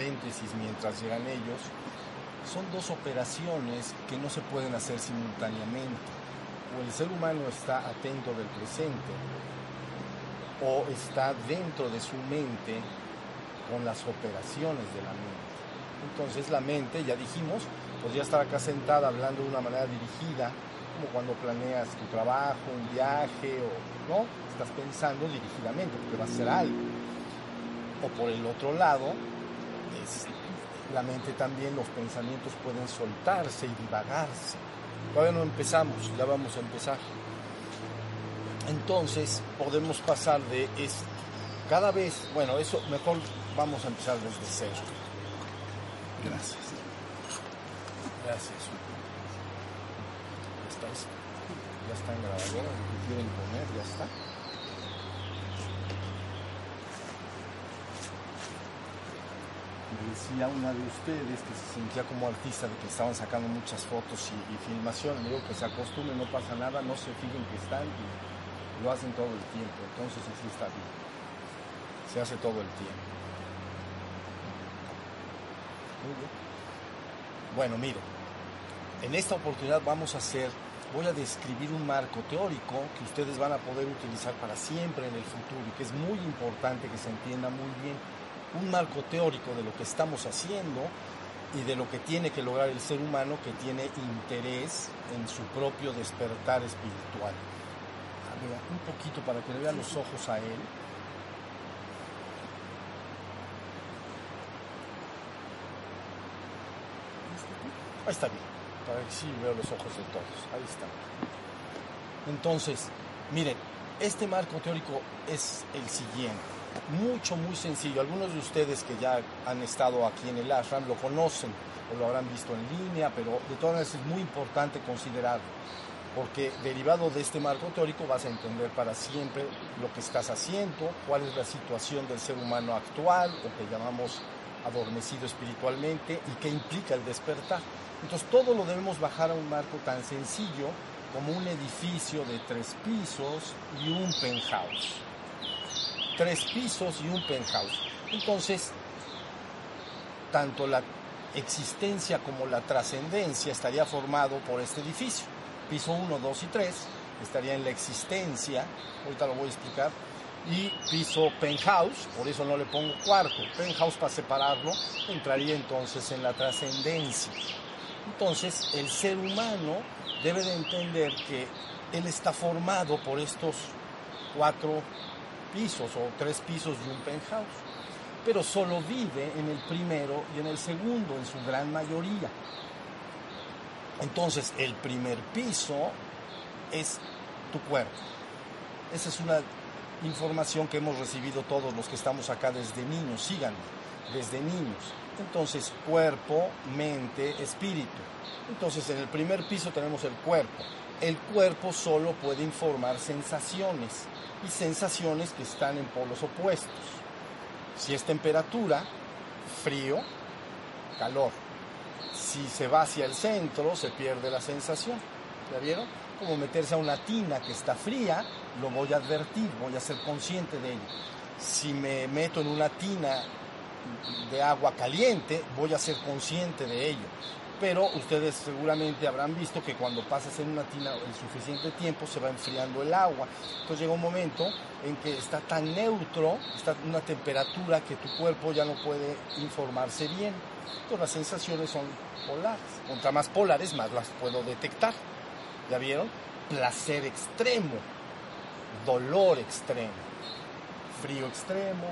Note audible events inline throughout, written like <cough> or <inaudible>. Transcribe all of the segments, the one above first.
paréntesis mientras llegan ellos, son dos operaciones que no se pueden hacer simultáneamente. O el ser humano está atento del presente o está dentro de su mente con las operaciones de la mente. Entonces la mente, ya dijimos, podría estar acá sentada hablando de una manera dirigida, como cuando planeas tu trabajo, un viaje, o no, estás pensando dirigidamente, porque va a ser algo. O por el otro lado, es, la mente también, los pensamientos pueden soltarse y divagarse. Todavía no empezamos, ya vamos a empezar. Entonces podemos pasar de esto. Cada vez, bueno, eso mejor vamos a empezar desde cero. Gracias. Gracias. Ya está esto. Ya está en grabadora, lo que quieren poner, ya está. Decía una de ustedes que se sentía como artista de que estaban sacando muchas fotos y, y filmaciones. Digo que se acostumbren, no pasa nada, no se fijen que están y lo hacen todo el tiempo. Entonces así está bien. Se hace todo el tiempo. Bueno, mire, en esta oportunidad vamos a hacer, voy a describir un marco teórico que ustedes van a poder utilizar para siempre en el futuro y que es muy importante que se entienda muy bien un marco teórico de lo que estamos haciendo y de lo que tiene que lograr el ser humano que tiene interés en su propio despertar espiritual. Ver, un poquito para que le vean los ojos a él. Ahí está bien, para que sí veo los ojos de todos. Ahí está. Entonces, miren, este marco teórico es el siguiente mucho, muy sencillo. Algunos de ustedes que ya han estado aquí en el ashram lo conocen o lo habrán visto en línea, pero de todas maneras es muy importante considerarlo, porque derivado de este marco teórico vas a entender para siempre lo que estás haciendo, cuál es la situación del ser humano actual, lo que llamamos adormecido espiritualmente, y qué implica el despertar. Entonces todo lo debemos bajar a un marco tan sencillo como un edificio de tres pisos y un penthouse tres pisos y un penthouse. Entonces, tanto la existencia como la trascendencia estaría formado por este edificio. Piso 1, 2 y 3 estaría en la existencia, ahorita lo voy a explicar, y piso penthouse, por eso no le pongo cuarto, penthouse para separarlo, entraría entonces en la trascendencia. Entonces, el ser humano debe de entender que él está formado por estos cuatro pisos o tres pisos de un penthouse, pero solo vive en el primero y en el segundo, en su gran mayoría. Entonces, el primer piso es tu cuerpo. Esa es una información que hemos recibido todos los que estamos acá desde niños, síganme, desde niños. Entonces, cuerpo, mente, espíritu. Entonces, en el primer piso tenemos el cuerpo. El cuerpo solo puede informar sensaciones y sensaciones que están en polos opuestos. Si es temperatura, frío, calor. Si se va hacia el centro, se pierde la sensación. ¿Ya vieron? Como meterse a una tina que está fría, lo voy a advertir, voy a ser consciente de ello. Si me meto en una tina de agua caliente, voy a ser consciente de ello pero ustedes seguramente habrán visto que cuando pasas en una tina el suficiente tiempo se va enfriando el agua. Entonces llega un momento en que está tan neutro, está una temperatura que tu cuerpo ya no puede informarse bien. Entonces las sensaciones son polares. Contra más polares, más las puedo detectar. ¿Ya vieron? Placer extremo, dolor extremo, frío extremo,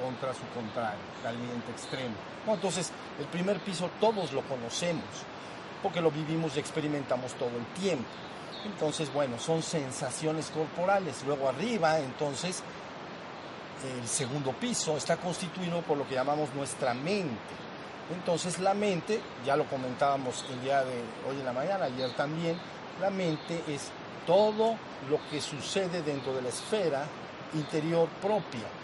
contra su contrario, caliente extremo. entonces, el primer piso todos lo conocemos, porque lo vivimos y experimentamos todo el tiempo. Entonces, bueno, son sensaciones corporales. Luego arriba, entonces, el segundo piso está constituido por lo que llamamos nuestra mente. Entonces la mente, ya lo comentábamos el día de hoy en la mañana, ayer también, la mente es todo lo que sucede dentro de la esfera interior propia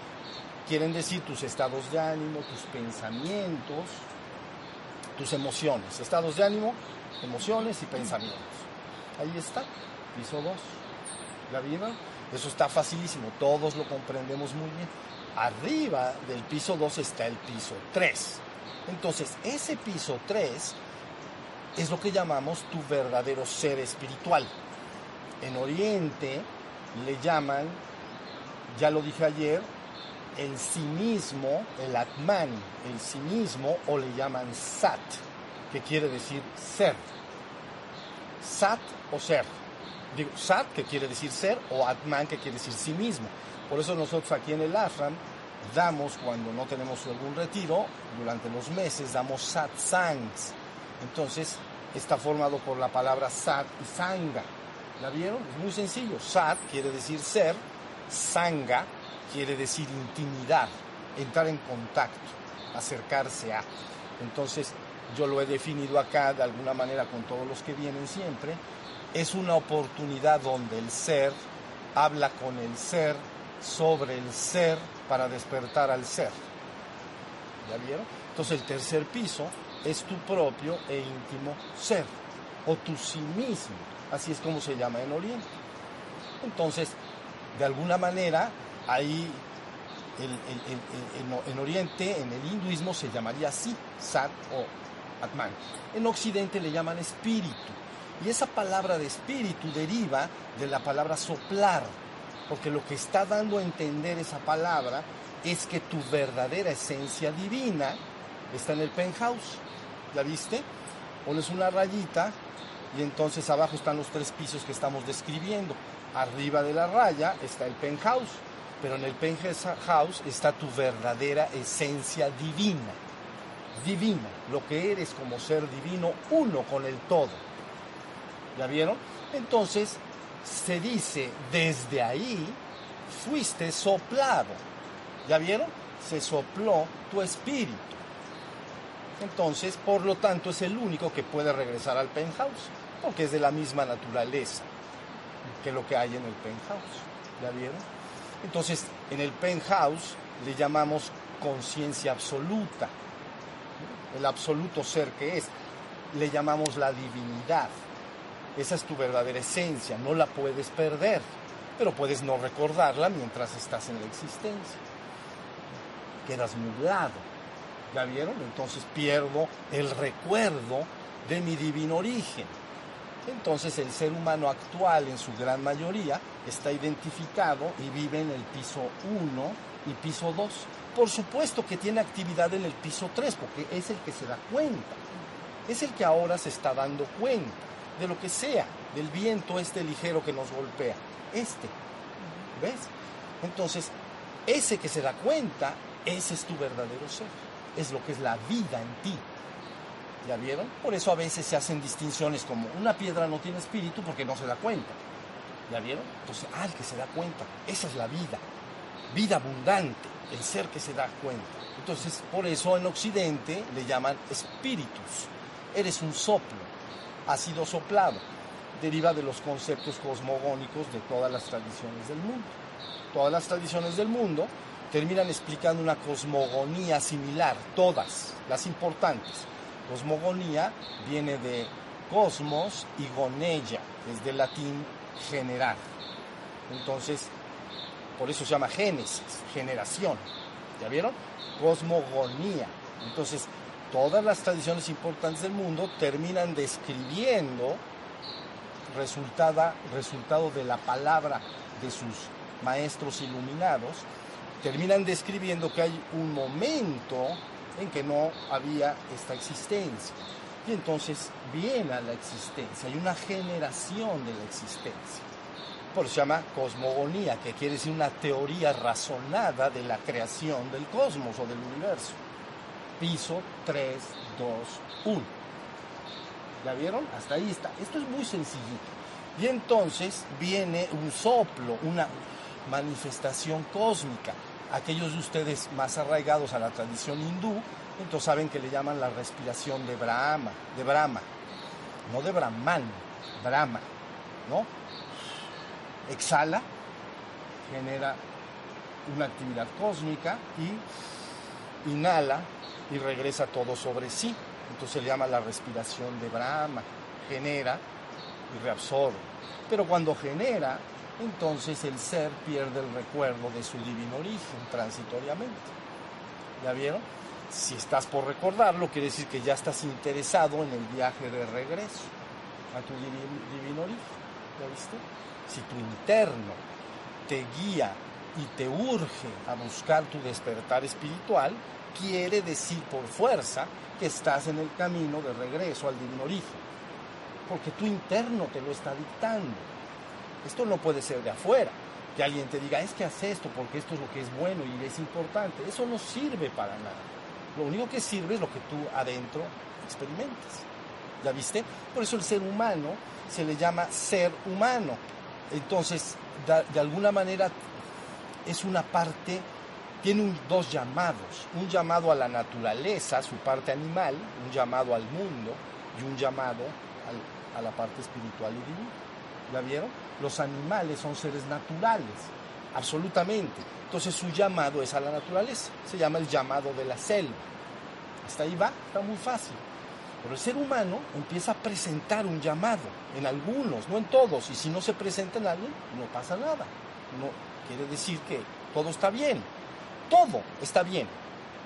quieren decir tus estados de ánimo, tus pensamientos, tus emociones. Estados de ánimo, emociones y pensamientos. Ahí está, piso 2. ¿La vieron? Eso está facilísimo, todos lo comprendemos muy bien. arriba del piso 2 está el piso 3. Entonces, ese piso 3 es lo que llamamos tu verdadero ser espiritual. En Oriente le llaman, ya lo dije ayer, el sí mismo, el Atman, el sí mismo, o le llaman Sat, que quiere decir ser. Sat o ser. Digo, Sat, que quiere decir ser, o Atman, que quiere decir sí mismo. Por eso nosotros aquí en el ashram damos, cuando no tenemos algún retiro, durante los meses damos satsangs. Entonces, está formado por la palabra sat y sanga. ¿La vieron? Es muy sencillo. Sat quiere decir ser, sanga quiere decir intimidad, entrar en contacto, acercarse a. Entonces, yo lo he definido acá de alguna manera con todos los que vienen siempre. Es una oportunidad donde el ser habla con el ser, sobre el ser, para despertar al ser. ¿Ya vieron? Entonces el tercer piso es tu propio e íntimo ser, o tu sí mismo, así es como se llama en Oriente. Entonces, de alguna manera, ahí en, Oriente, en el hinduismo, se llamaría así, Sat o Atman. En Occidente le llaman espíritu. Y esa palabra de espíritu deriva de la palabra soplar, porque lo que está dando a entender esa palabra es que tu verdadera esencia divina está en el penthouse. ¿La viste? Pones una rayita y entonces abajo están los tres pisos que estamos describiendo. Arriba de la raya está el penthouse, pero en el penthouse está tu verdadera esencia divina. Divina, lo que eres como ser divino, uno con el todo. ¿Ya vieron? Entonces, se dice, desde ahí fuiste soplado. ¿Ya vieron? Se sopló tu espíritu. Entonces, por lo tanto, es el único que puede regresar al penthouse, porque es de la misma naturaleza que lo que hay en el penthouse. ¿Ya vieron? Entonces, en el penthouse le llamamos conciencia absoluta, el absoluto ser que es. Le llamamos la divinidad. Esa es tu verdadera esencia, no la puedes perder, pero puedes no recordarla mientras estás en la existencia. Quedas nublado, ¿ya vieron? Entonces pierdo el recuerdo de mi divino origen. Entonces el ser humano actual en su gran mayoría está identificado y vive en el piso 1 y piso 2. Por supuesto que tiene actividad en el piso 3 porque es el que se da cuenta. Es el que ahora se está dando cuenta de lo que sea, del viento este ligero que nos golpea. Este. ¿Ves? Entonces, ese que se da cuenta, ese es tu verdadero ser. Es lo que es la vida en ti. ¿Ya vieron? Por eso a veces se hacen distinciones como una piedra no tiene espíritu porque no se da cuenta. ¿Ya vieron? Entonces, ah, que se da cuenta, esa es la vida. Vida abundante, el ser que se da cuenta. Entonces, por eso en Occidente le llaman espíritus. Eres un soplo, ha sido soplado. Deriva de los conceptos cosmogónicos de todas las tradiciones del mundo. Todas las tradiciones del mundo terminan explicando una cosmogonía similar, todas, las importantes. Cosmogonía viene de cosmos y gonella, es del latín generar. Entonces, por eso se llama génesis, generación. ¿Ya vieron? Cosmogonía. Entonces, todas las tradiciones importantes del mundo terminan describiendo resultado de la palabra de sus maestros iluminados, terminan describiendo que hay un momento en que no había esta existencia. Y entonces viene a la existencia, hay una generación de la existencia. Por eso se llama cosmogonía, que quiere decir una teoría razonada de la creación del cosmos o del universo piso 3, 2, 1. ¿Ya vieron? Hasta ahí está. Esto es muy sencillito. Y entonces viene un soplo, una manifestación cósmica. Aquellos de ustedes más arraigados a la tradición hindú, entonces saben que le llaman la respiración de Brahma, de Brahma, no de Brahman, Brahma, ¿no? Exhala, genera una actividad cósmica y inhala, y regresa todo sobre sí. Entonces se le llama la respiración de Brahma. Genera y reabsorbe. Pero cuando genera, entonces el ser pierde el recuerdo de su divino origen transitoriamente. ¿Ya vieron? Si estás por recordarlo, quiere decir que ya estás interesado en el viaje de regreso a tu divino origen. ¿Ya viste? Si tu interno te guía y te urge a buscar tu despertar espiritual, quiere decir por fuerza que estás en el camino de regreso al divino origen. Porque tu interno te lo está dictando. Esto no puede ser de afuera. Que alguien te diga, es que haz esto porque esto es lo que es bueno y es importante. Eso no sirve para nada. Lo único que sirve es lo que tú adentro experimentas. ¿Ya viste? Por eso el ser humano se le llama ser humano. Entonces, de, alguna manera es una parte, tiene dos llamados. Un llamado a la naturaleza, su parte animal, un llamado al mundo y un llamado a la parte espiritual y divina. ¿Ya vieron? Los animales son seres naturales, absolutamente. Entonces su llamado es a la naturaleza, se llama el llamado de la selva. Hasta ahí va, está muy fácil. Pero el ser humano empieza a presentar un llamado, en algunos, no en todos, y si no se presenta en alguien, no pasa nada. No quiere decir que todo está bien, todo está bien.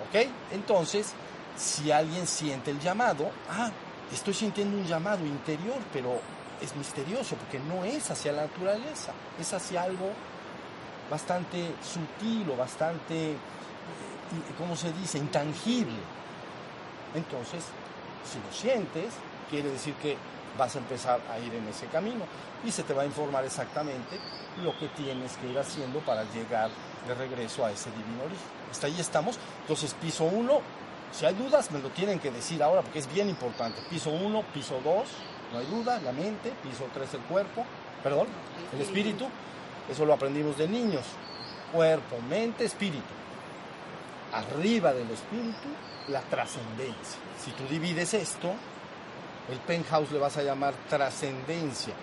¿Ok? Entonces, si alguien siente el llamado, ah, estoy sintiendo un llamado interior, pero es misterioso porque no es hacia la naturaleza, es hacia algo bastante sutil o bastante, eh, ¿cómo se dice?, intangible. Entonces, si lo sientes, quiere decir que vas a empezar a ir en ese camino y se te va a informar exactamente lo que tienes que ir haciendo para llegar de regreso a ese divino origen. Hasta ahí estamos. Entonces, piso 1, si hay dudas, me lo tienen que decir ahora porque es bien importante. Piso 1, piso 2, no hay duda, la mente, piso 3 el cuerpo, perdón, el espíritu, eso lo aprendimos de niños. Cuerpo, mente, espíritu. Arriba del espíritu, la trascendencia. Si tú divides esto, el penthouse le vas a llamar trascendencia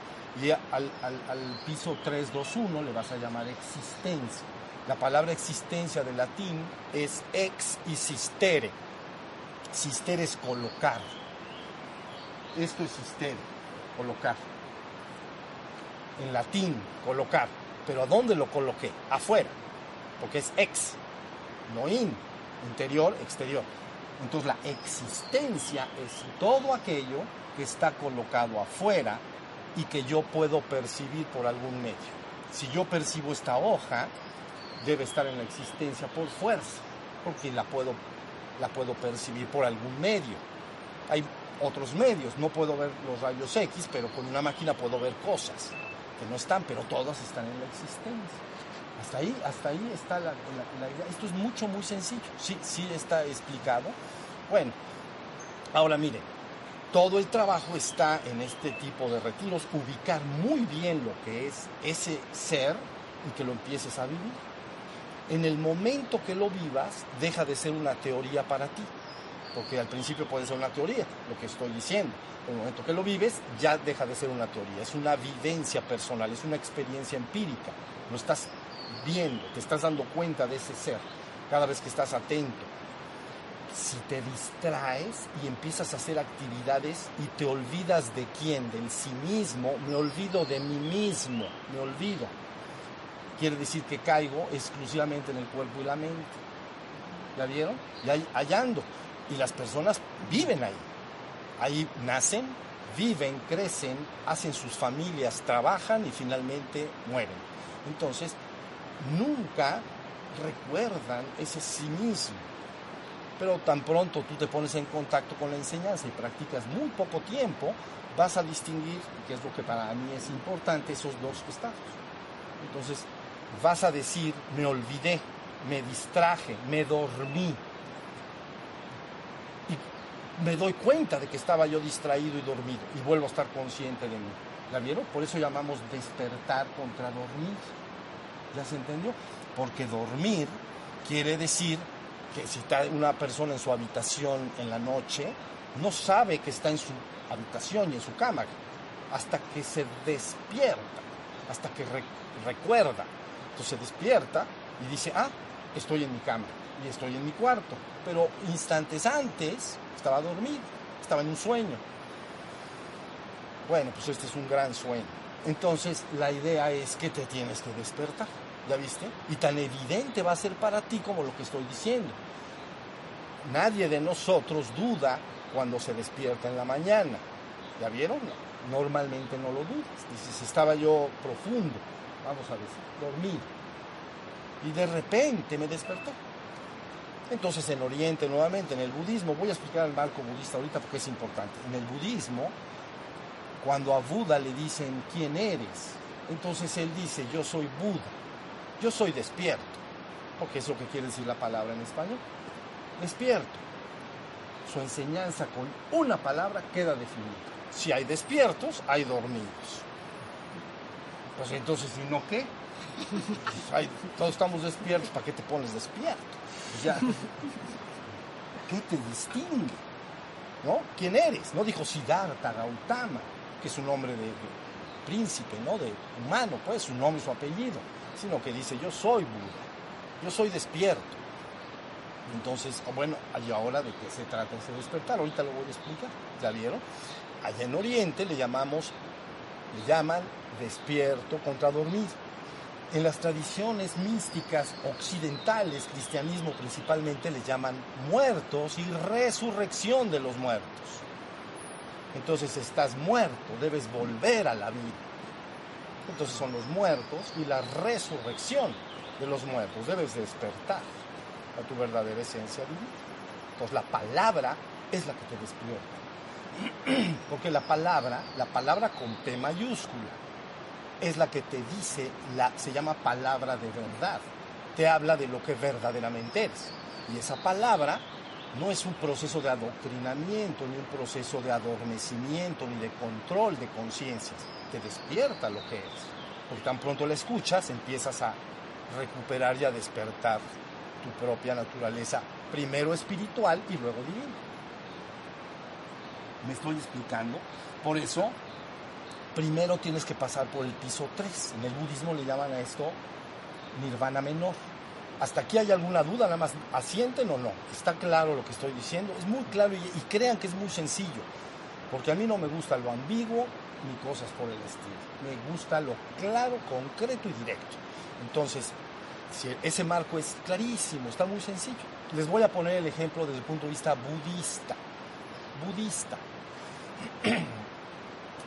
y al, al, piso 321 le vas a llamar existencia. La palabra existencia de latín es ex y sistere. Sistere es colocar. Esto es sistere, colocar. En latín, colocar. Pero ¿a dónde lo coloqué? Afuera. Porque es ex, no in. Interior, exterior. Entonces la existencia es todo aquello que está colocado afuera y que yo puedo percibir por algún medio. Si yo percibo esta hoja, debe estar en la existencia por fuerza, porque la puedo, la puedo percibir por algún medio. Hay otros medios, no puedo ver los rayos X, pero con una máquina puedo ver cosas que no están, pero todas están en la existencia. Hasta ahí, hasta ahí está la, idea. Esto es mucho, muy sencillo. Sí, sí está explicado. Bueno, ahora miren, todo el trabajo está en este tipo de retiros, ubicar muy bien lo que es ese ser y que lo empieces a vivir. En el momento que lo vivas, deja de ser una teoría para ti, porque al principio puede ser una teoría, lo que estoy diciendo. En el momento que lo vives, ya deja de ser una teoría, es una vivencia personal, es una experiencia empírica. Lo estás viendo, te estás dando cuenta de ese ser cada vez que estás atento si te distraes y empiezas a hacer actividades y te olvidas de quién, del sí mismo, me olvido de mí mismo, me olvido. Quiere decir que caigo exclusivamente en el cuerpo y la mente. ¿Ya vieron? Y ahí, ando. Y las personas viven ahí. Ahí nacen, viven, crecen, hacen sus familias, trabajan y finalmente mueren. Entonces, nunca recuerdan ese mismo pero tan pronto tú te pones en contacto con la enseñanza y practicas muy poco tiempo, vas a distinguir, que es lo que para mí es importante, esos dos estados. Entonces, vas a decir, me olvidé, me distraje, me dormí. Y me doy cuenta de que estaba yo distraído y dormido y vuelvo a estar consciente de mí. ¿La vieron? Por eso llamamos despertar contra dormir. ¿Ya se entendió? Porque dormir quiere decir que si está una persona en su habitación en la noche, no sabe que está en su habitación y en su cama, hasta que se despierta, hasta que recuerda. Entonces se despierta y dice, ah, estoy en mi cama y estoy en mi cuarto. Pero instantes antes estaba dormido, estaba en un sueño. Bueno, pues este es un gran sueño. Entonces, la idea es que te tienes que despertar, ¿ya viste? Y tan evidente va a ser para ti como lo que estoy diciendo. Nadie de nosotros duda cuando se despierta en la mañana. ¿Ya vieron? Normalmente no lo dudas. Dices, estaba yo profundo, vamos a decir, dormido. Y de repente me despertó. Entonces en Oriente nuevamente, en el budismo, voy a explicar el marco budista ahorita porque es importante. En el budismo, cuando a Buda le dicen quién eres, entonces él dice yo soy Buda, yo soy despierto, porque es lo que quiere decir la palabra en español, despierto. Su enseñanza con una palabra queda definida. Si hay despiertos, hay dormidos. Pues entonces, ¿y no qué? <laughs> todos estamos despiertos, ¿para qué te pones despierto? Ya. ¿Qué te distingue? ¿No? ¿Quién eres? No dijo Siddhartha Gautama, que es un nombre de, príncipe, ¿no? De humano, pues, su nombre y su apellido, sino que dice, yo soy Buda, yo soy despierto. Entonces, bueno, ¿y ahora de qué se trata ese despertar? Ahorita lo voy a explicar, ¿ya vieron? Allá en Oriente le llamamos, le llaman despierto contra dormido en las tradiciones místicas occidentales, cristianismo principalmente, le llaman muertos y resurrección de los muertos. Entonces estás muerto, debes volver a la vida. Entonces son los muertos y la resurrección de los muertos. Debes despertar a tu verdadera esencia divina. Entonces la palabra es la que te despierta. <clears throat> Porque la palabra, la palabra con P mayúscula, es la que te dice, la, se llama palabra de verdad. Te habla de lo que verdaderamente eres. Y esa palabra no es un proceso de adoctrinamiento, ni un proceso de adormecimiento, ni de control de conciencias. Te despierta lo que eres. Porque tan pronto la escuchas, empiezas a recuperar y a despertar tu propia naturaleza, primero espiritual y luego divina. ¿Me estoy explicando? Por eso primero tienes que pasar por el piso 3. En el budismo le llaman a esto nirvana menor. ¿Hasta aquí hay alguna duda? Nada más, ¿asienten o no? ¿Está claro lo que estoy diciendo? Es muy claro y, y crean que es muy sencillo, porque a mí no me gusta lo ambiguo ni cosas por el estilo. Me gusta lo claro, concreto y directo. Entonces, ese marco es clarísimo, está muy sencillo. Les voy a poner el ejemplo desde el punto de vista budista. Budista. <clears throat>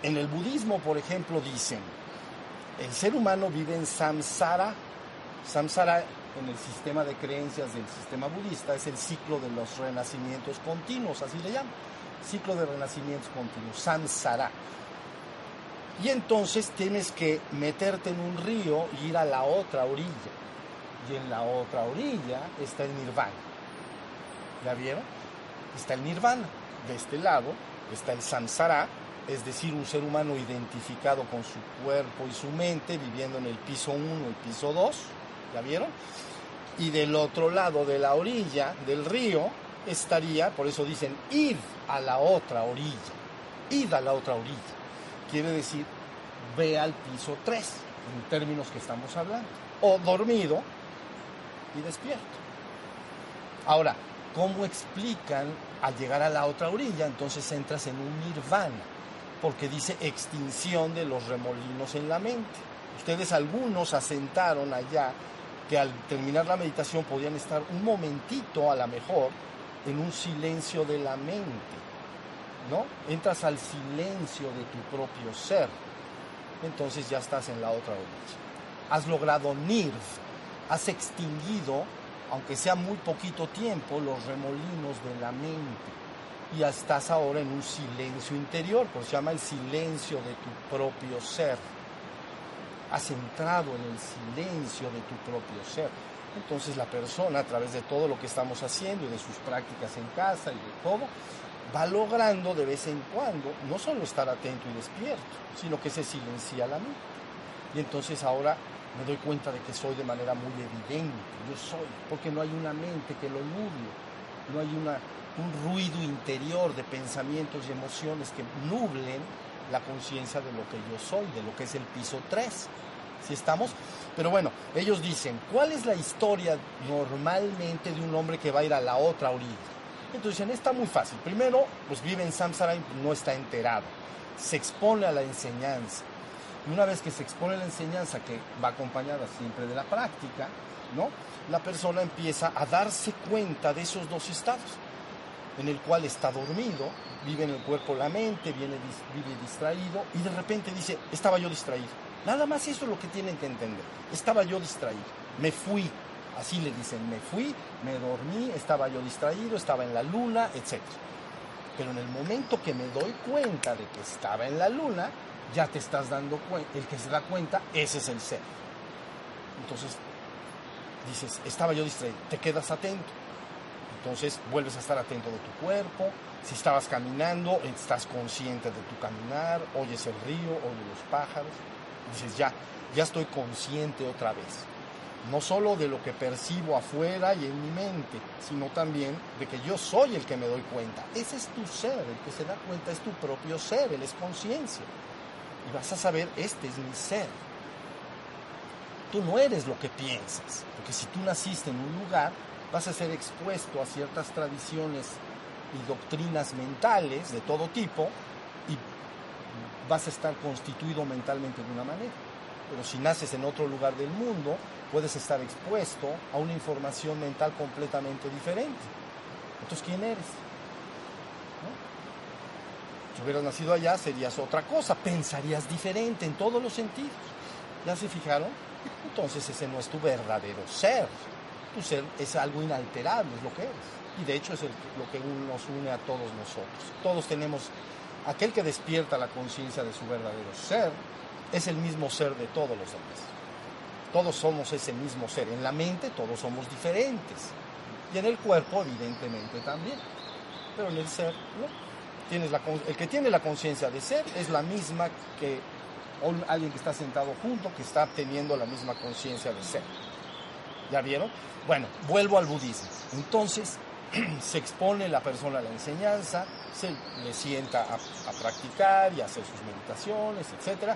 En el budismo, por ejemplo, dicen, el ser humano vive en samsara. Samsara en el sistema de creencias del sistema budista es el ciclo de los renacimientos continuos, así le llaman. Ciclo de renacimientos continuos, samsara. Y entonces tienes que meterte en un río y ir a la otra orilla. Y en la otra orilla está el nirvana. ¿Ya vieron? Está el nirvana. De este lado está el samsara es decir, un ser humano identificado con su cuerpo y su mente, viviendo en el piso 1, el piso 2, ¿ya vieron? Y del otro lado de la orilla del río estaría, por eso dicen, ir a la otra orilla, ir a la otra orilla. Quiere decir, ve al piso 3, en términos que estamos hablando, o dormido y despierto. Ahora, ¿cómo explican al llegar a la otra orilla? Entonces entras en un nirvana porque dice extinción de los remolinos en la mente. Ustedes algunos asentaron allá que al terminar la meditación podían estar un momentito a lo mejor en un silencio de la mente, ¿no? Entras al silencio de tu propio ser, entonces ya estás en la otra orilla. Has logrado NIRV, has extinguido, aunque sea muy poquito tiempo, los remolinos de la mente y estás ahora en un silencio interior, pues se llama el silencio de tu propio ser. Has entrado en el silencio de tu propio ser. Entonces la persona, a través de todo lo que estamos haciendo y de sus prácticas en casa y de todo, va logrando de vez en cuando no solo estar atento y despierto, sino que se silencia la mente. Y entonces ahora me doy cuenta de que soy de manera muy evidente, yo soy, porque no hay una mente que lo nuble, no hay una, un ruido interior de pensamientos y emociones que nublen la conciencia de lo que yo soy, de lo que es el piso 3. ¿Sí estamos? Pero bueno, ellos dicen, ¿cuál es la historia normalmente de un hombre que va a ir a la otra orilla? Entonces dicen, está muy fácil. Primero, pues vive en Samsara y no está enterado. Se expone a la enseñanza. Y una vez que se expone la enseñanza, que va acompañada siempre de la práctica, ¿no? la persona empieza a darse cuenta de esos dos estados, en el cual está dormido, vive en el cuerpo la mente, vive distraído, y de repente dice, estaba yo distraído. Nada más eso es lo que tienen que entender. Estaba yo distraído, me fui, así le dicen, me fui, me dormí, estaba yo distraído, estaba en la luna, etc. Pero en el momento que me doy cuenta de que estaba en la luna, ya te estás dando cuenta, el que se da cuenta, ese es el ser. Entonces, dices, estaba yo distraído, te quedas atento. Entonces, vuelves a estar atento de tu cuerpo. Si estabas caminando, estás consciente de tu caminar, oyes el río, oyes los pájaros. Dices, ya, ya estoy consciente otra vez. No solo de lo que percibo afuera y en mi mente, sino también de que yo soy el que me doy cuenta. Ese es tu ser, el que se da cuenta es tu propio ser, él es conciencia. Y vas a saber, este es mi ser. Tú no eres lo que piensas, porque si tú naciste en un lugar, vas a ser expuesto a ciertas tradiciones y doctrinas mentales de todo tipo y vas a estar constituido mentalmente de una manera. Pero si naces en otro lugar del mundo, puedes estar expuesto a una información mental completamente diferente. Entonces, ¿quién eres? Si hubieras nacido allá, serías otra cosa, pensarías diferente en todos los sentidos. ¿Ya se fijaron? Entonces ese no es tu verdadero ser. Tu ser es algo inalterable, es lo que eres. Y de hecho es lo que nos une a todos nosotros. Todos tenemos, aquel que despierta la conciencia de su verdadero ser, es el mismo ser de todos los demás. Todos somos ese mismo ser. En la mente todos somos diferentes. Y en el cuerpo, evidentemente, también. Pero en el ser, ¿no? Tienes la, el que tiene la conciencia de ser es la misma que alguien que está sentado junto, que está teniendo la misma conciencia de ser. ¿Ya vieron? Bueno, vuelvo al budismo. Entonces, <clears throat> se expone la persona a la enseñanza, se le sienta a, practicar y a hacer sus meditaciones, etc.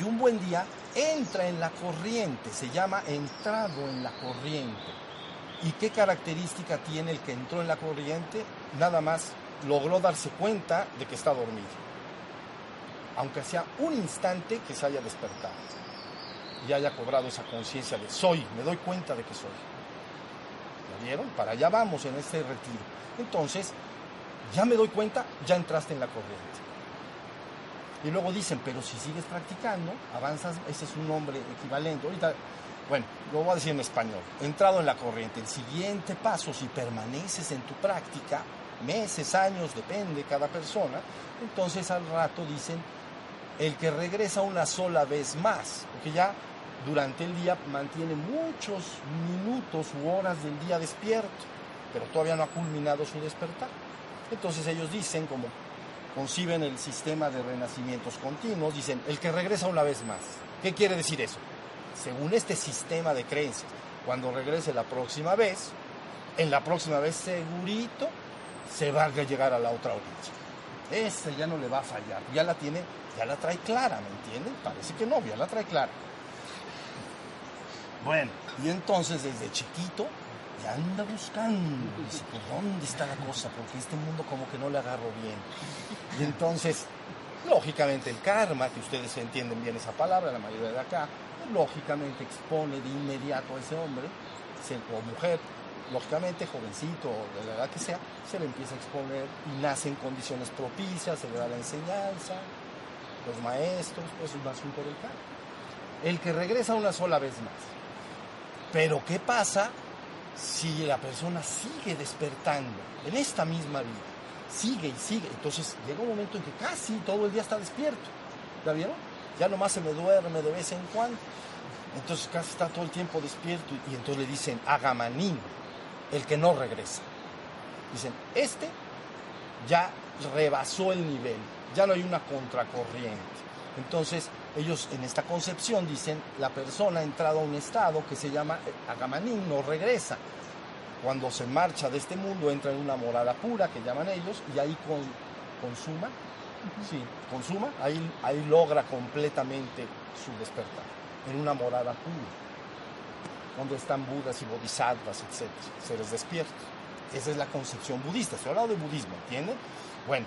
Y un buen día entra en la corriente, se llama entrado en la corriente. ¿Y qué característica tiene el que entró en la corriente? Nada más logró darse cuenta de que está dormido aunque sea un instante que se haya despertado y haya cobrado esa conciencia de soy, me doy cuenta de que soy. ¿Ya vieron? Para allá vamos en este retiro. Entonces, ya me doy cuenta, ya entraste en la corriente. Y luego dicen, pero si sigues practicando, avanzas, ese es un nombre equivalente. Ahorita, bueno, lo voy a decir en español. Entrado en la corriente, el siguiente paso, si permaneces en tu práctica, meses, años, depende cada persona, entonces al rato dicen, el que regresa una sola vez más, porque ya durante el día mantiene muchos minutos u horas del día despierto, pero todavía no ha culminado su despertar. Entonces ellos dicen, como conciben el sistema de renacimientos continuos, dicen, el que regresa una vez más. ¿Qué quiere decir eso? Según este sistema de creencias, cuando regrese la próxima vez, en la próxima vez segurito se va a llegar a la otra orilla. Ese ya no le va a fallar, ya la tiene ya la trae clara, ¿me entienden? Parece que no, ya la trae clara. Bueno, y entonces desde chiquito ya anda buscando, dice, ¿por dónde está la cosa? Porque este mundo como que no le agarro bien. Y entonces, lógicamente el karma, que ustedes entienden bien esa palabra, la mayoría de acá, lógicamente expone de inmediato a ese hombre o mujer, lógicamente jovencito o de la edad que sea, se le empieza a exponer y nace en condiciones propicias, se le da la enseñanza, los maestros, pues es un asunto del karma. El que regresa una sola vez más. Pero ¿qué pasa si la persona sigue despertando en esta misma vida? Sigue y sigue. Entonces llega un momento en que casi todo el día está despierto. ¿Ya vieron? Ya nomás se me duerme de vez en cuando. Entonces casi está todo el tiempo despierto y, entonces le dicen agamanín, el que no regresa. Dicen, este ya rebasó el nivel, ya no hay una contracorriente. Entonces, ellos en esta concepción dicen, la persona ha entrado a un estado que se llama agamanín, no regresa. Cuando se marcha de este mundo entra en una morada pura, que llaman ellos, y ahí consuma, sí, consuma, ahí, ahí logra completamente su despertar, en una morada pura, donde están budas y bodhisattvas, etc., seres despiertos. Esa es la concepción budista, estoy hablando de budismo, ¿entienden? Bueno,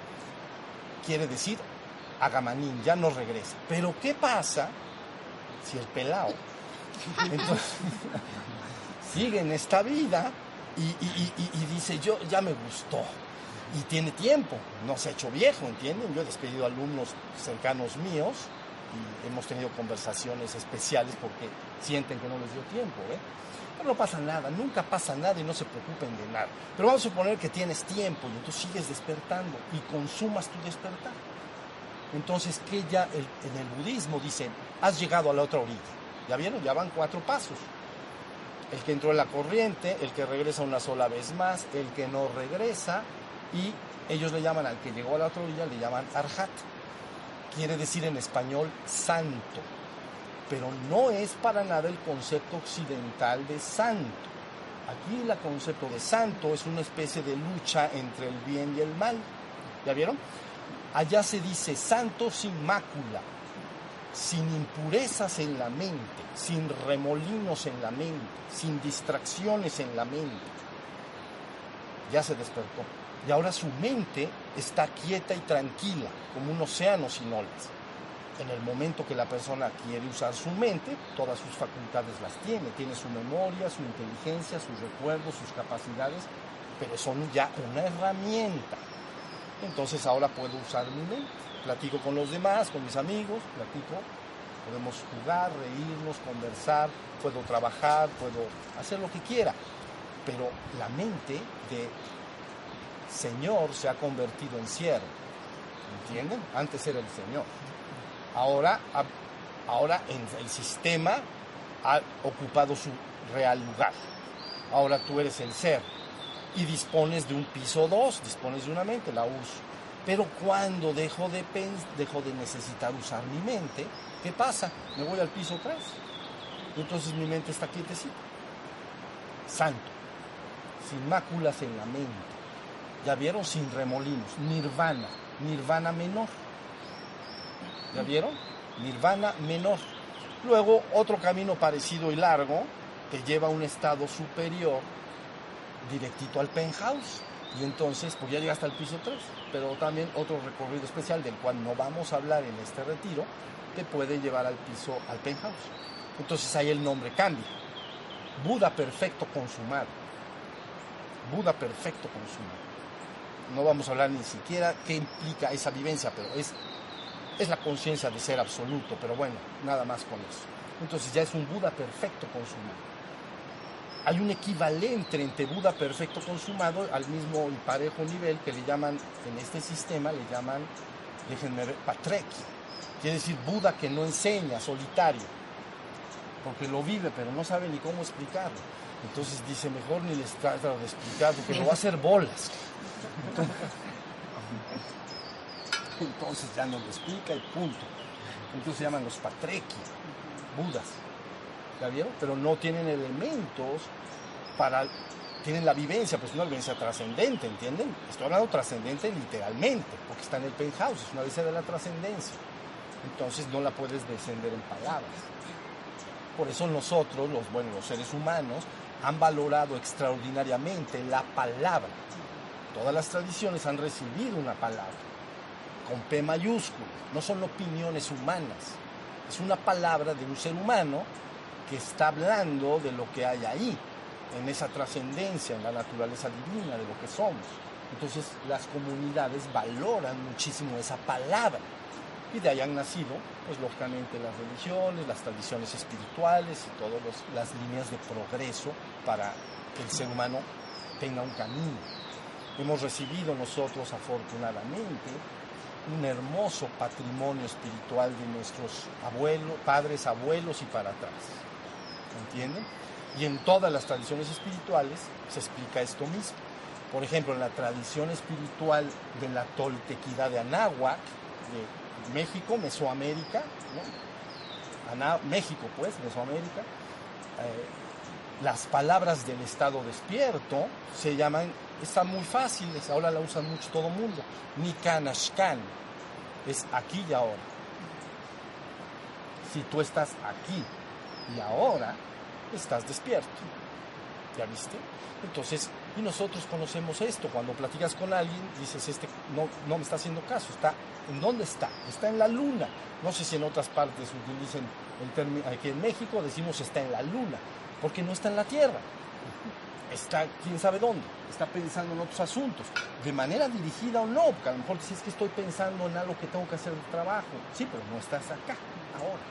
quiere decir Agamanín, ya no regresa. Pero ¿qué pasa si el pelao <laughs> sigue en esta vida y, dice, yo ya me gustó? Y tiene tiempo, no se ha hecho viejo, ¿entienden? Yo he despedido alumnos cercanos míos y hemos tenido conversaciones especiales porque sienten que no les dio tiempo, ¿eh? Pero no pasa nada, nunca pasa nada y no se preocupen de nada. Pero vamos a suponer que tienes tiempo y entonces sigues despertando y consumas tu despertar. Entonces, que ya en el budismo dicen, has llegado a la otra orilla. ¿Ya vieron? Ya van cuatro pasos. El que entró en la corriente, el que regresa una sola vez más, el que no regresa y ellos le llaman al que llegó a la otra orilla, le llaman arhat. Quiere decir en español santo pero no es para nada el concepto occidental de santo. Aquí el concepto de santo es una especie de lucha entre el bien y el mal. ¿Ya vieron? Allá se dice santo sin mácula, sin impurezas en la mente, sin remolinos en la mente, sin distracciones en la mente. Ya se despertó. Y ahora su mente está quieta y tranquila, como un océano sin olas en el momento que la persona quiere usar su mente, todas sus facultades las tiene, tiene su memoria, su inteligencia, sus recuerdos, sus capacidades, pero son ya una herramienta. Entonces ahora puedo usar mi mente, platico con los demás, con mis amigos, platico, podemos jugar, reírnos, conversar, puedo trabajar, puedo hacer lo que quiera, pero la mente de Señor se ha convertido en siervo, ¿entienden? Antes era el Señor. Ahora, ahora el sistema ha ocupado su real lugar. Ahora tú eres el ser y dispones de un piso 2, dispones de una mente, la uso. Pero cuando dejo de, dejo de necesitar usar mi mente, ¿qué pasa? Me voy al piso 3. entonces mi mente está quietecita. Santo. Sin máculas en la mente. ¿Ya vieron? Sin remolinos. Nirvana. Nirvana menor. ¿Ya vieron? Nirvana menor. Luego otro camino parecido y largo que lleva a un estado superior directito al penthouse. Y entonces, pues ya llega hasta el piso 3, pero también otro recorrido especial del cual no vamos a hablar en este retiro, te puede llevar al piso, al penthouse. Entonces ahí el nombre cambia. Buda perfecto consumado. Buda perfecto consumado. No vamos a hablar ni siquiera qué implica esa vivencia, pero es es la conciencia de ser absoluto, pero bueno, nada más con eso. Entonces ya es un Buda perfecto consumado. Hay un equivalente entre Buda perfecto consumado al mismo y parejo nivel que le llaman, en este sistema le llaman, déjenme ver, Patreki. Quiere decir Buda que no enseña, solitario, porque lo vive, pero no sabe ni cómo explicarlo. Entonces dice, mejor ni les trato de explicar, porque lo va a hacer bolas. entonces ya no lo explica y punto. Entonces se llaman los patreki, budas. Pero no tienen elementos para... Tienen la vivencia, pues una vivencia trascendente, ¿entienden? Estoy hablando trascendente literalmente, porque está en el penthouse, es una vivencia de la trascendencia. Entonces no la puedes descender en palabras. Por eso nosotros, los, bueno, los seres humanos, han valorado extraordinariamente la palabra. Todas las tradiciones han recibido una palabra con P mayúscula, no son opiniones humanas, es una palabra de un ser humano que está hablando de lo que hay ahí, en esa trascendencia, en la naturaleza divina de lo que somos. Entonces las comunidades valoran muchísimo esa palabra y de ahí han nacido, pues lógicamente las religiones, las tradiciones espirituales y todas las líneas de progreso para que el ser humano tenga un camino. Hemos recibido nosotros afortunadamente un hermoso patrimonio espiritual de nuestros abuelos, padres, abuelos y para atrás. ¿Entienden? Y en todas las tradiciones espirituales se explica esto mismo. Por ejemplo, en la tradición espiritual de la toltequidad de Anáhuac, de México, Mesoamérica, México pues, Mesoamérica, eh, las palabras del estado despierto se llaman están muy fáciles, ahora la usan mucho todo el mundo. Nikanashkan es aquí y ahora. Si tú estás aquí y ahora, estás despierto. ¿Ya viste? Entonces, Y nosotros conocemos esto. Cuando platicas con alguien, dices, este no, no me está haciendo caso. Está, ¿En dónde está? Está en la luna. No sé si en otras partes utilicen el término, aquí en México decimos está en la luna, porque no está en la Tierra. Está quién sabe dónde. Está pensando en otros asuntos. De manera dirigida o no, porque a lo mejor si es que estoy pensando en algo que tengo que hacer de trabajo. Sí, pero no estás acá, ahora.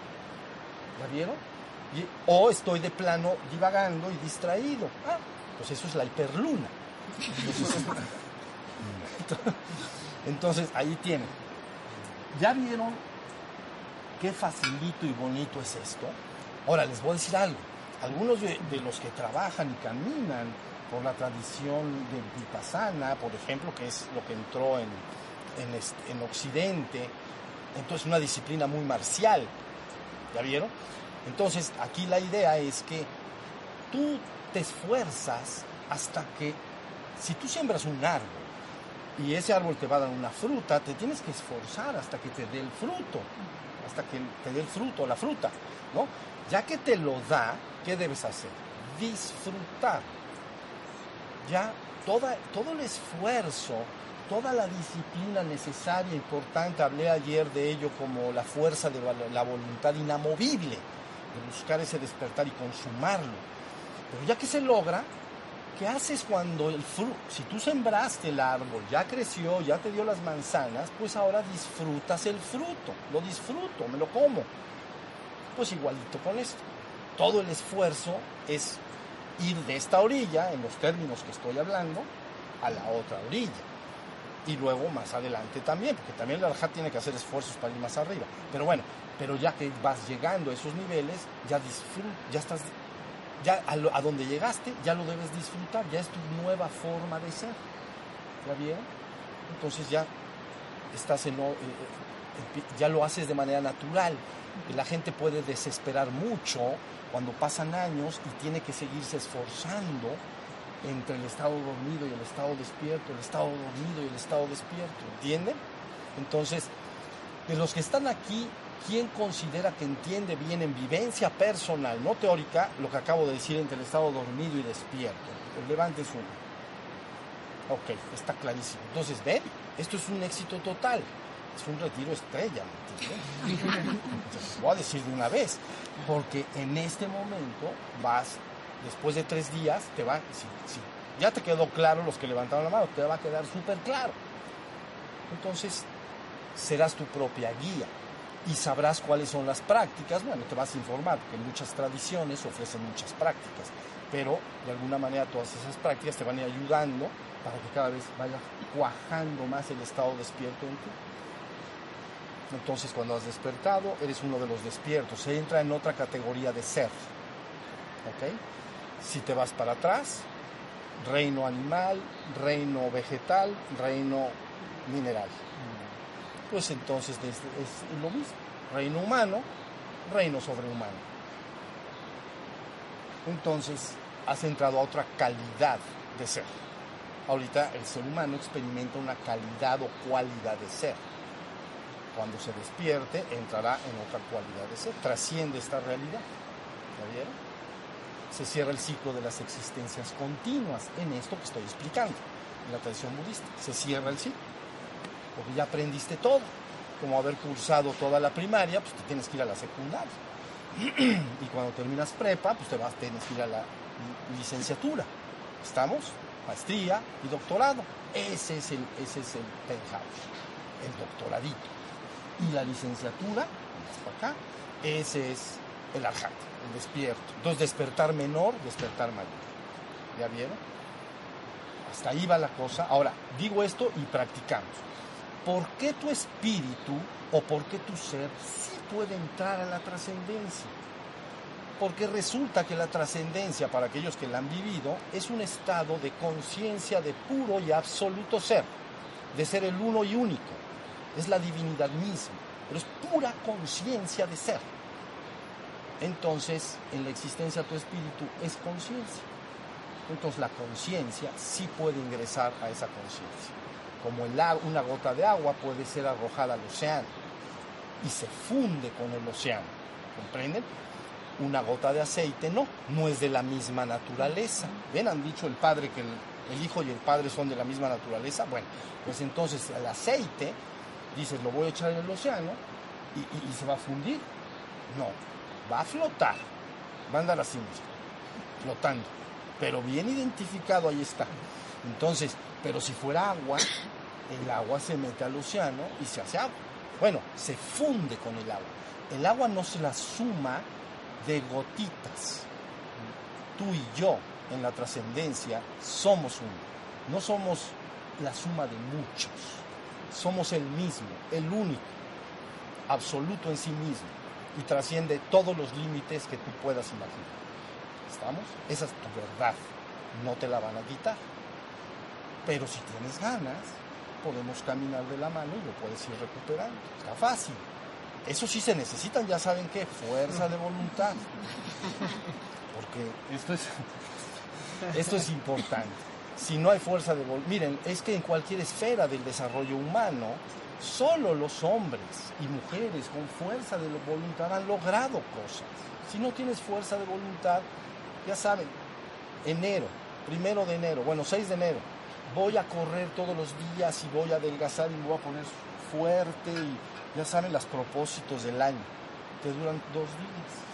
¿Ya vieron? O estoy de plano divagando y distraído. Ah, pues eso es la hiperluna. <laughs> Entonces, ahí tienen. ¿Ya vieron qué facilito y bonito es esto? Ahora les voy a decir algo. Algunos de, los que trabajan y caminan por la tradición de Vipassana, por ejemplo, que es lo que entró en, en Occidente, entonces una disciplina muy marcial, ¿ya vieron? Entonces, aquí la idea es que tú te esfuerzas hasta que, si tú siembras un árbol y ese árbol te va a dar una fruta, te tienes que esforzar hasta que te dé el fruto, hasta que te dé el fruto, la fruta, ¿no? Ya que te lo da, ¿qué debes hacer? Disfrutar. Ya toda, todo el esfuerzo, toda la disciplina necesaria, importante, hablé ayer de ello como la fuerza de la voluntad inamovible de buscar ese despertar y consumarlo. Pero ya que se logra, ¿qué haces cuando el fruto, si tú sembraste el árbol, ya creció, ya te dio las manzanas, pues ahora disfrutas el fruto, lo disfruto, me lo como. Pues igualito con esto. Todo el esfuerzo es ir de esta orilla, en los términos que estoy hablando, a la otra orilla. Y luego más adelante también, porque también el arjat tiene que hacer esfuerzos para ir más arriba. Pero bueno, pero ya que vas llegando a esos niveles, ya disfrutas, ya estás, ya a, donde llegaste, ya lo debes disfrutar, ya es tu nueva forma de ser. ¿Ya bien? Entonces ya estás en, eh, eh, ya lo haces de manera natural. La gente puede desesperar mucho cuando pasan años y tiene que seguirse esforzando entre el estado dormido y el estado despierto, el estado dormido y el estado despierto, ¿entienden? Entonces, de los que están aquí, ¿quién considera que entiende bien en vivencia personal, no teórica, lo que acabo de decir entre el estado dormido y despierto? Levante su Ok, está clarísimo. Entonces, ven, esto es un éxito total. Es un retiro estrella, <laughs> Entonces, voy a decir de una vez, porque en este momento vas, después de tres días, te va, ya te quedó claro los que levantaron la mano, te va a quedar súper claro. Entonces, serás tu propia guía y sabrás cuáles son las prácticas. Bueno, te vas a informar, porque muchas tradiciones ofrecen muchas prácticas, pero de alguna manera todas esas prácticas te van a ir ayudando para que cada vez vaya cuajando más el estado despierto en ti. Entonces, cuando has despertado, eres uno de los despiertos, se entra en otra categoría de ser. ¿Ok? Si te vas para atrás, reino animal, reino vegetal, reino mineral pues entonces es, lo mismo. Reino humano, reino sobrehumano. Entonces has entrado a otra calidad de ser. Ahorita el ser humano experimenta una calidad o cualidad de ser. Cuando se despierte, entrará en otra cualidad de ser. Trasciende esta realidad. ¿Ya? Se cierra el ciclo de las existencias continuas en esto que estoy explicando, en la tradición budista. Se cierra el ciclo porque ya aprendiste todo. Como haber cursado toda la primaria, pues te tienes que ir a la secundaria. <clears throat> y cuando terminas prepa, pues te vas, tienes que ir a la licenciatura. ¿Estamos? Maestría y doctorado. Ese es el, ese es el penthouse, el doctoradito. Y la licenciatura, acá, ese es el arjat, el despierto. Entonces, despertar menor, despertar mayor. ¿Ya vieron? Hasta ahí va la cosa. Ahora, digo esto y practicamos. ¿por qué tu espíritu o por qué tu ser sí puede entrar a la trascendencia? Porque resulta que la trascendencia, para aquellos que la han vivido, es un estado de conciencia de puro y absoluto ser, de ser el uno y único. Es la divinidad misma, pero es pura conciencia de ser. Entonces, en la existencia tu espíritu es conciencia. Entonces la conciencia sí puede ingresar a esa conciencia como una gota de agua puede ser arrojada al océano y se funde con el océano. ¿Comprenden? Una gota de aceite no, no es de la misma naturaleza. Ven, han dicho el padre que el hijo y el padre son de la misma naturaleza, bueno, pues entonces el aceite, dices, lo voy a echar en el océano y, se va a fundir. No, va a flotar, va a andar así, flotando, pero bien identificado ahí está. Entonces, pero si fuera agua, el agua se mete al océano y se hace agua. Bueno, se funde con el agua. El agua no se la suma de gotitas. Tú y yo en la trascendencia somos uno. No somos la suma de muchos. Somos el mismo, el único, absoluto en sí mismo y trasciende todos los límites que tú puedas imaginar. ¿Estamos? Esa es tu verdad. No te la van a quitar. Pero si tienes ganas, podemos caminar de la mano y lo puedes ir recuperando. Está fácil. Eso sí se necesitan, ya saben qué, fuerza de voluntad. Porque esto es, esto es importante. Si no hay fuerza de voluntad, miren, es que en cualquier esfera del desarrollo humano, solo los hombres y mujeres con fuerza de voluntad han logrado cosas. Si no tienes fuerza de voluntad, ya saben, enero, primero de enero, bueno, 6 de enero, voy a correr todos los días y voy a adelgazar y me voy a poner fuerte y ya saben los propósitos del año. Te duran dos días.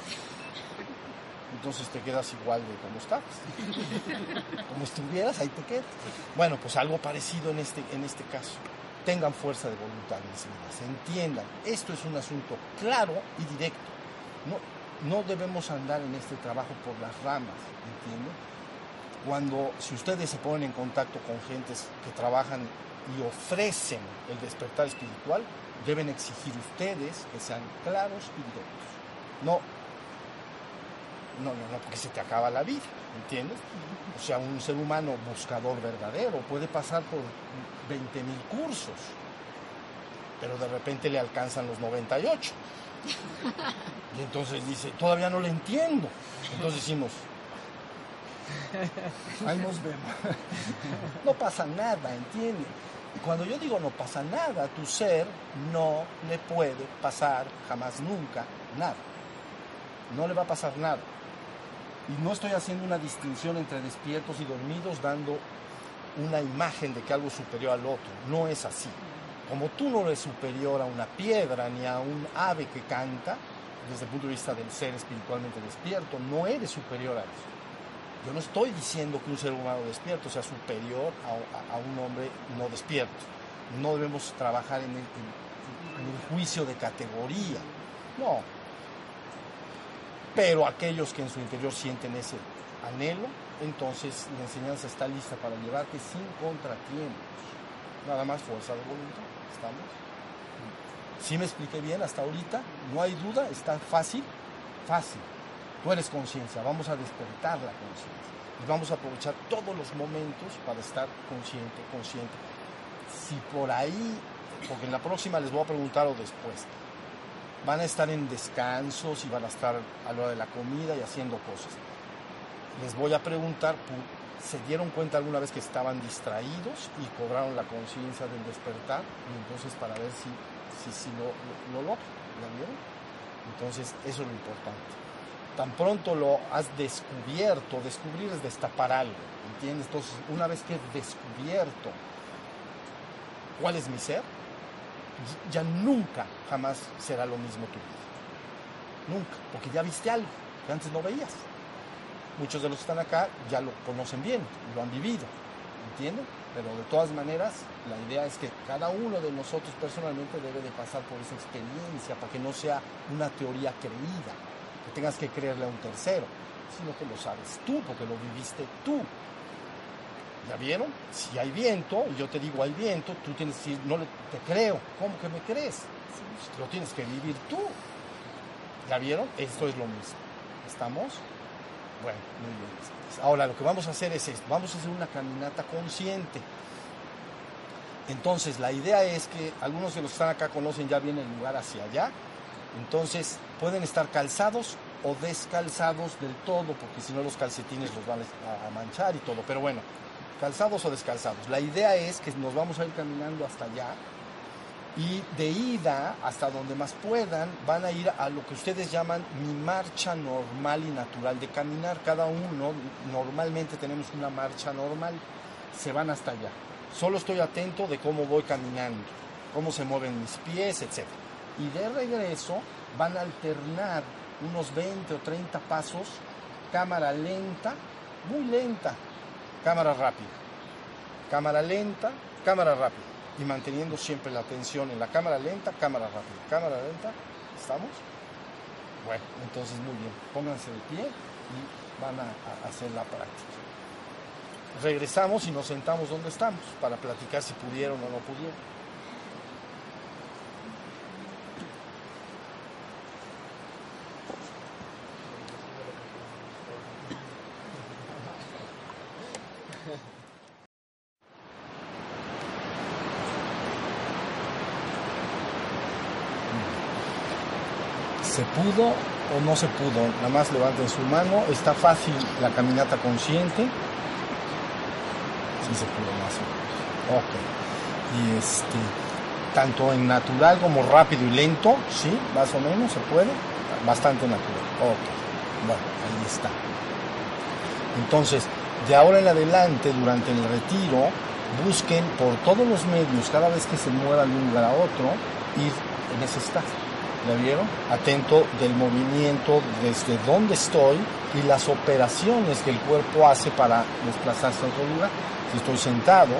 Entonces te quedas igual de como estás. Como estuvieras, ahí te quedas. Bueno, pues algo parecido en este, en este caso. Tengan fuerza de voluntad, mis vidas. Entiendan, esto es un asunto claro y directo. No, no debemos andar en este trabajo por las ramas, ¿entienden? Cuando, si ustedes se ponen en contacto con gentes que trabajan y ofrecen el despertar espiritual, deben exigir ustedes que sean claros y directos. No, no, no, no, porque se te acaba la vida, ¿entiendes? O sea, un ser humano buscador verdadero puede pasar por 20 mil cursos, pero de repente le alcanzan los 98. <laughs> Y entonces dice, todavía no le entiendo. Entonces decimos, ahí nos vemos. <laughs> No pasa nada, ¿entiendes? Cuando yo digo no pasa nada, tu ser no le puede pasar jamás nunca nada. No le va a pasar nada. Y no estoy haciendo una distinción entre despiertos y dormidos dando una imagen de que algo es superior al otro. No es así. Como tú no eres superior a una piedra ni a un ave que canta, desde el punto de vista del ser espiritualmente despierto, no eres superior a eso. Yo no estoy diciendo que un ser humano despierto sea superior a, un hombre no despierto. No debemos trabajar en el, juicio de categoría. No. Pero aquellos que en su interior sienten ese anhelo, entonces la enseñanza está lista para llevarte sin contratiempos. Nada más fuerza de voluntad. ¿Estamos? ¿Sí me expliqué bien hasta ahorita? No hay duda, está fácil, fácil. Tú eres conciencia, vamos a despertar la conciencia y vamos a aprovechar todos los momentos para estar consciente, consciente. Si por ahí, porque en la próxima les voy a preguntar o después, van a estar en descansos y van a estar a la hora de la comida y haciendo cosas. Les voy a preguntar, ¿se dieron cuenta alguna vez que estaban distraídos y cobraron la conciencia del despertar? Y entonces para ver si, si, si lo, lo, lo vieron? Entonces eso es lo importante tan pronto lo has descubierto, descubrir es destapar algo, ¿entiendes? Entonces, una vez que he descubierto cuál es mi ser, ya nunca, jamás será lo mismo tu vida. Nunca, porque ya viste algo que antes no veías. Muchos de los que están acá ya lo conocen bien, lo han vivido, ¿entienden? Pero de todas maneras, la idea es que cada uno de nosotros personalmente debe de pasar por esa experiencia para que no sea una teoría creída, que tengas que creerle a un tercero, sino que lo sabes tú, porque lo viviste tú. ¿Ya vieron? Si hay viento, y yo te digo hay viento, tú tienes que decir, no te creo, ¿cómo que me crees? Lo tienes que vivir tú. ¿Ya vieron? Esto es lo mismo. ¿Estamos? Bueno, muy bien. Ahora lo que vamos a hacer es esto, vamos a hacer una caminata consciente. Entonces la idea es que algunos de los que están acá conocen ya bien el lugar hacia allá, entonces pueden estar calzados o descalzados del todo, porque si no los calcetines los van a manchar y todo. Pero bueno, calzados o descalzados. La idea es que nos vamos a ir caminando hasta allá y de ida hasta donde más puedan van a ir a lo que ustedes llaman mi marcha normal y natural de caminar. Cada uno normalmente tenemos una marcha normal se van hasta allá. Solo estoy atento de cómo voy caminando, cómo se mueven mis pies, etc. Y de regreso van a alternar unos 20 o 30 pasos, cámara lenta, muy lenta, cámara rápida. Cámara lenta, cámara rápida. Y manteniendo siempre la atención en la cámara lenta, cámara rápida. Cámara lenta, ¿estamos? Bueno, entonces muy bien. Pónganse de pie y van a, hacer la práctica. Regresamos y nos sentamos donde estamos para platicar si pudieron o no pudieron. ¿Se pudo o no se pudo? Nada más levanten su mano. ¿Está fácil la caminata consciente? Sí se pudo más o menos. Ok. Y este, tanto en natural como rápido y lento, ¿sí? Más o menos se puede. Bastante natural. Ok. Bueno, ahí está. Entonces, de ahora en adelante, durante el retiro, busquen por todos los medios, cada vez que se mueva de un lugar a otro, ir en ese estado. ¿La vieron? Atento del movimiento desde donde estoy y las operaciones que el cuerpo hace para desplazarse a otro lugar. Si estoy sentado,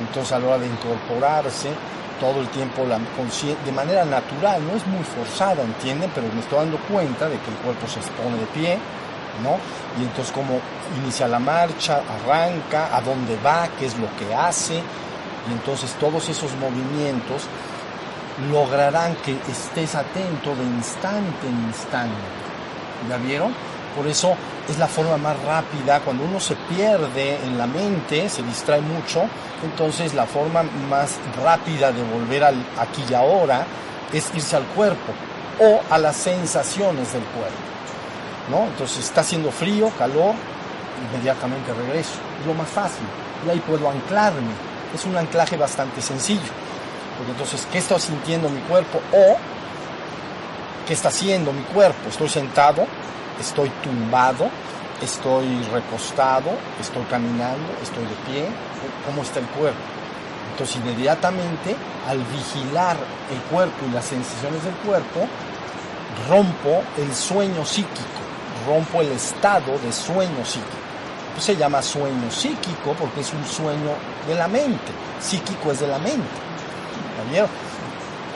entonces a la hora de incorporarse, todo el tiempo la de manera natural, no es muy forzada, ¿entienden? Pero me estoy dando cuenta de que el cuerpo se expone de pie, ¿no? Y entonces como inicia la marcha, arranca, a dónde va, qué es lo que hace, y entonces todos esos movimientos lograrán que estés atento de instante en instante. ¿Ya vieron? Por eso es la forma más rápida. Cuando uno se pierde en la mente, se distrae mucho, entonces la forma más rápida de volver al aquí y ahora es irse al cuerpo o a las sensaciones del cuerpo. ¿no? Entonces está haciendo frío, calor, inmediatamente regreso. Es lo más fácil. Y ahí puedo anclarme. Es un anclaje bastante sencillo. Porque entonces, ¿qué está sintiendo mi cuerpo? O, ¿qué está haciendo mi cuerpo? Estoy sentado, estoy tumbado, estoy recostado, estoy caminando, estoy de pie. ¿Cómo está el cuerpo? Entonces, inmediatamente, al vigilar el cuerpo y las sensaciones del cuerpo, rompo el sueño psíquico, rompo el estado de sueño psíquico. Pues se llama sueño psíquico porque es un sueño de la mente. Psíquico es de la mente.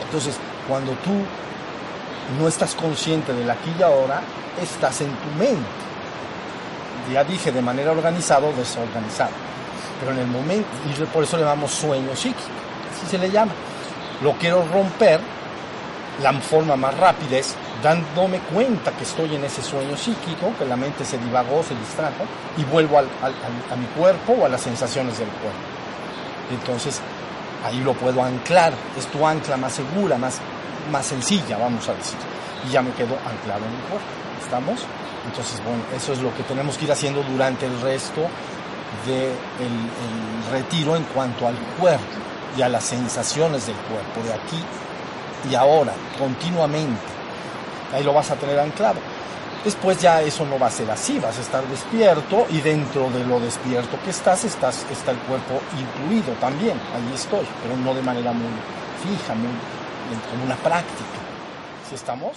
Entonces, cuando tú no estás consciente del aquí y ahora, estás en tu mente. Ya dije, de manera organizada o desorganizada. Pero en el momento, y por eso le llamamos sueño psíquico, así se le llama. Lo quiero romper, la forma más rápida es dándome cuenta que estoy en ese sueño psíquico, que la mente se divagó, se distrajo, y vuelvo a mi cuerpo o a las sensaciones del cuerpo. Entonces, ahí lo puedo anclar, es tu ancla más segura, más, más sencilla, vamos a decir. Y ya me quedo anclado en el cuerpo. ¿Estamos? Entonces, bueno, eso es lo que tenemos que ir haciendo durante el resto del retiro en cuanto al cuerpo y a las sensaciones del cuerpo, de aquí y ahora, continuamente. Ahí lo vas a tener anclado. Después ya eso no va a ser así, vas a estar despierto y dentro de lo despierto que estás, estás está el cuerpo incluido también, ahí estoy, pero no de manera muy fija, muy, como una práctica. ¿Sí estamos?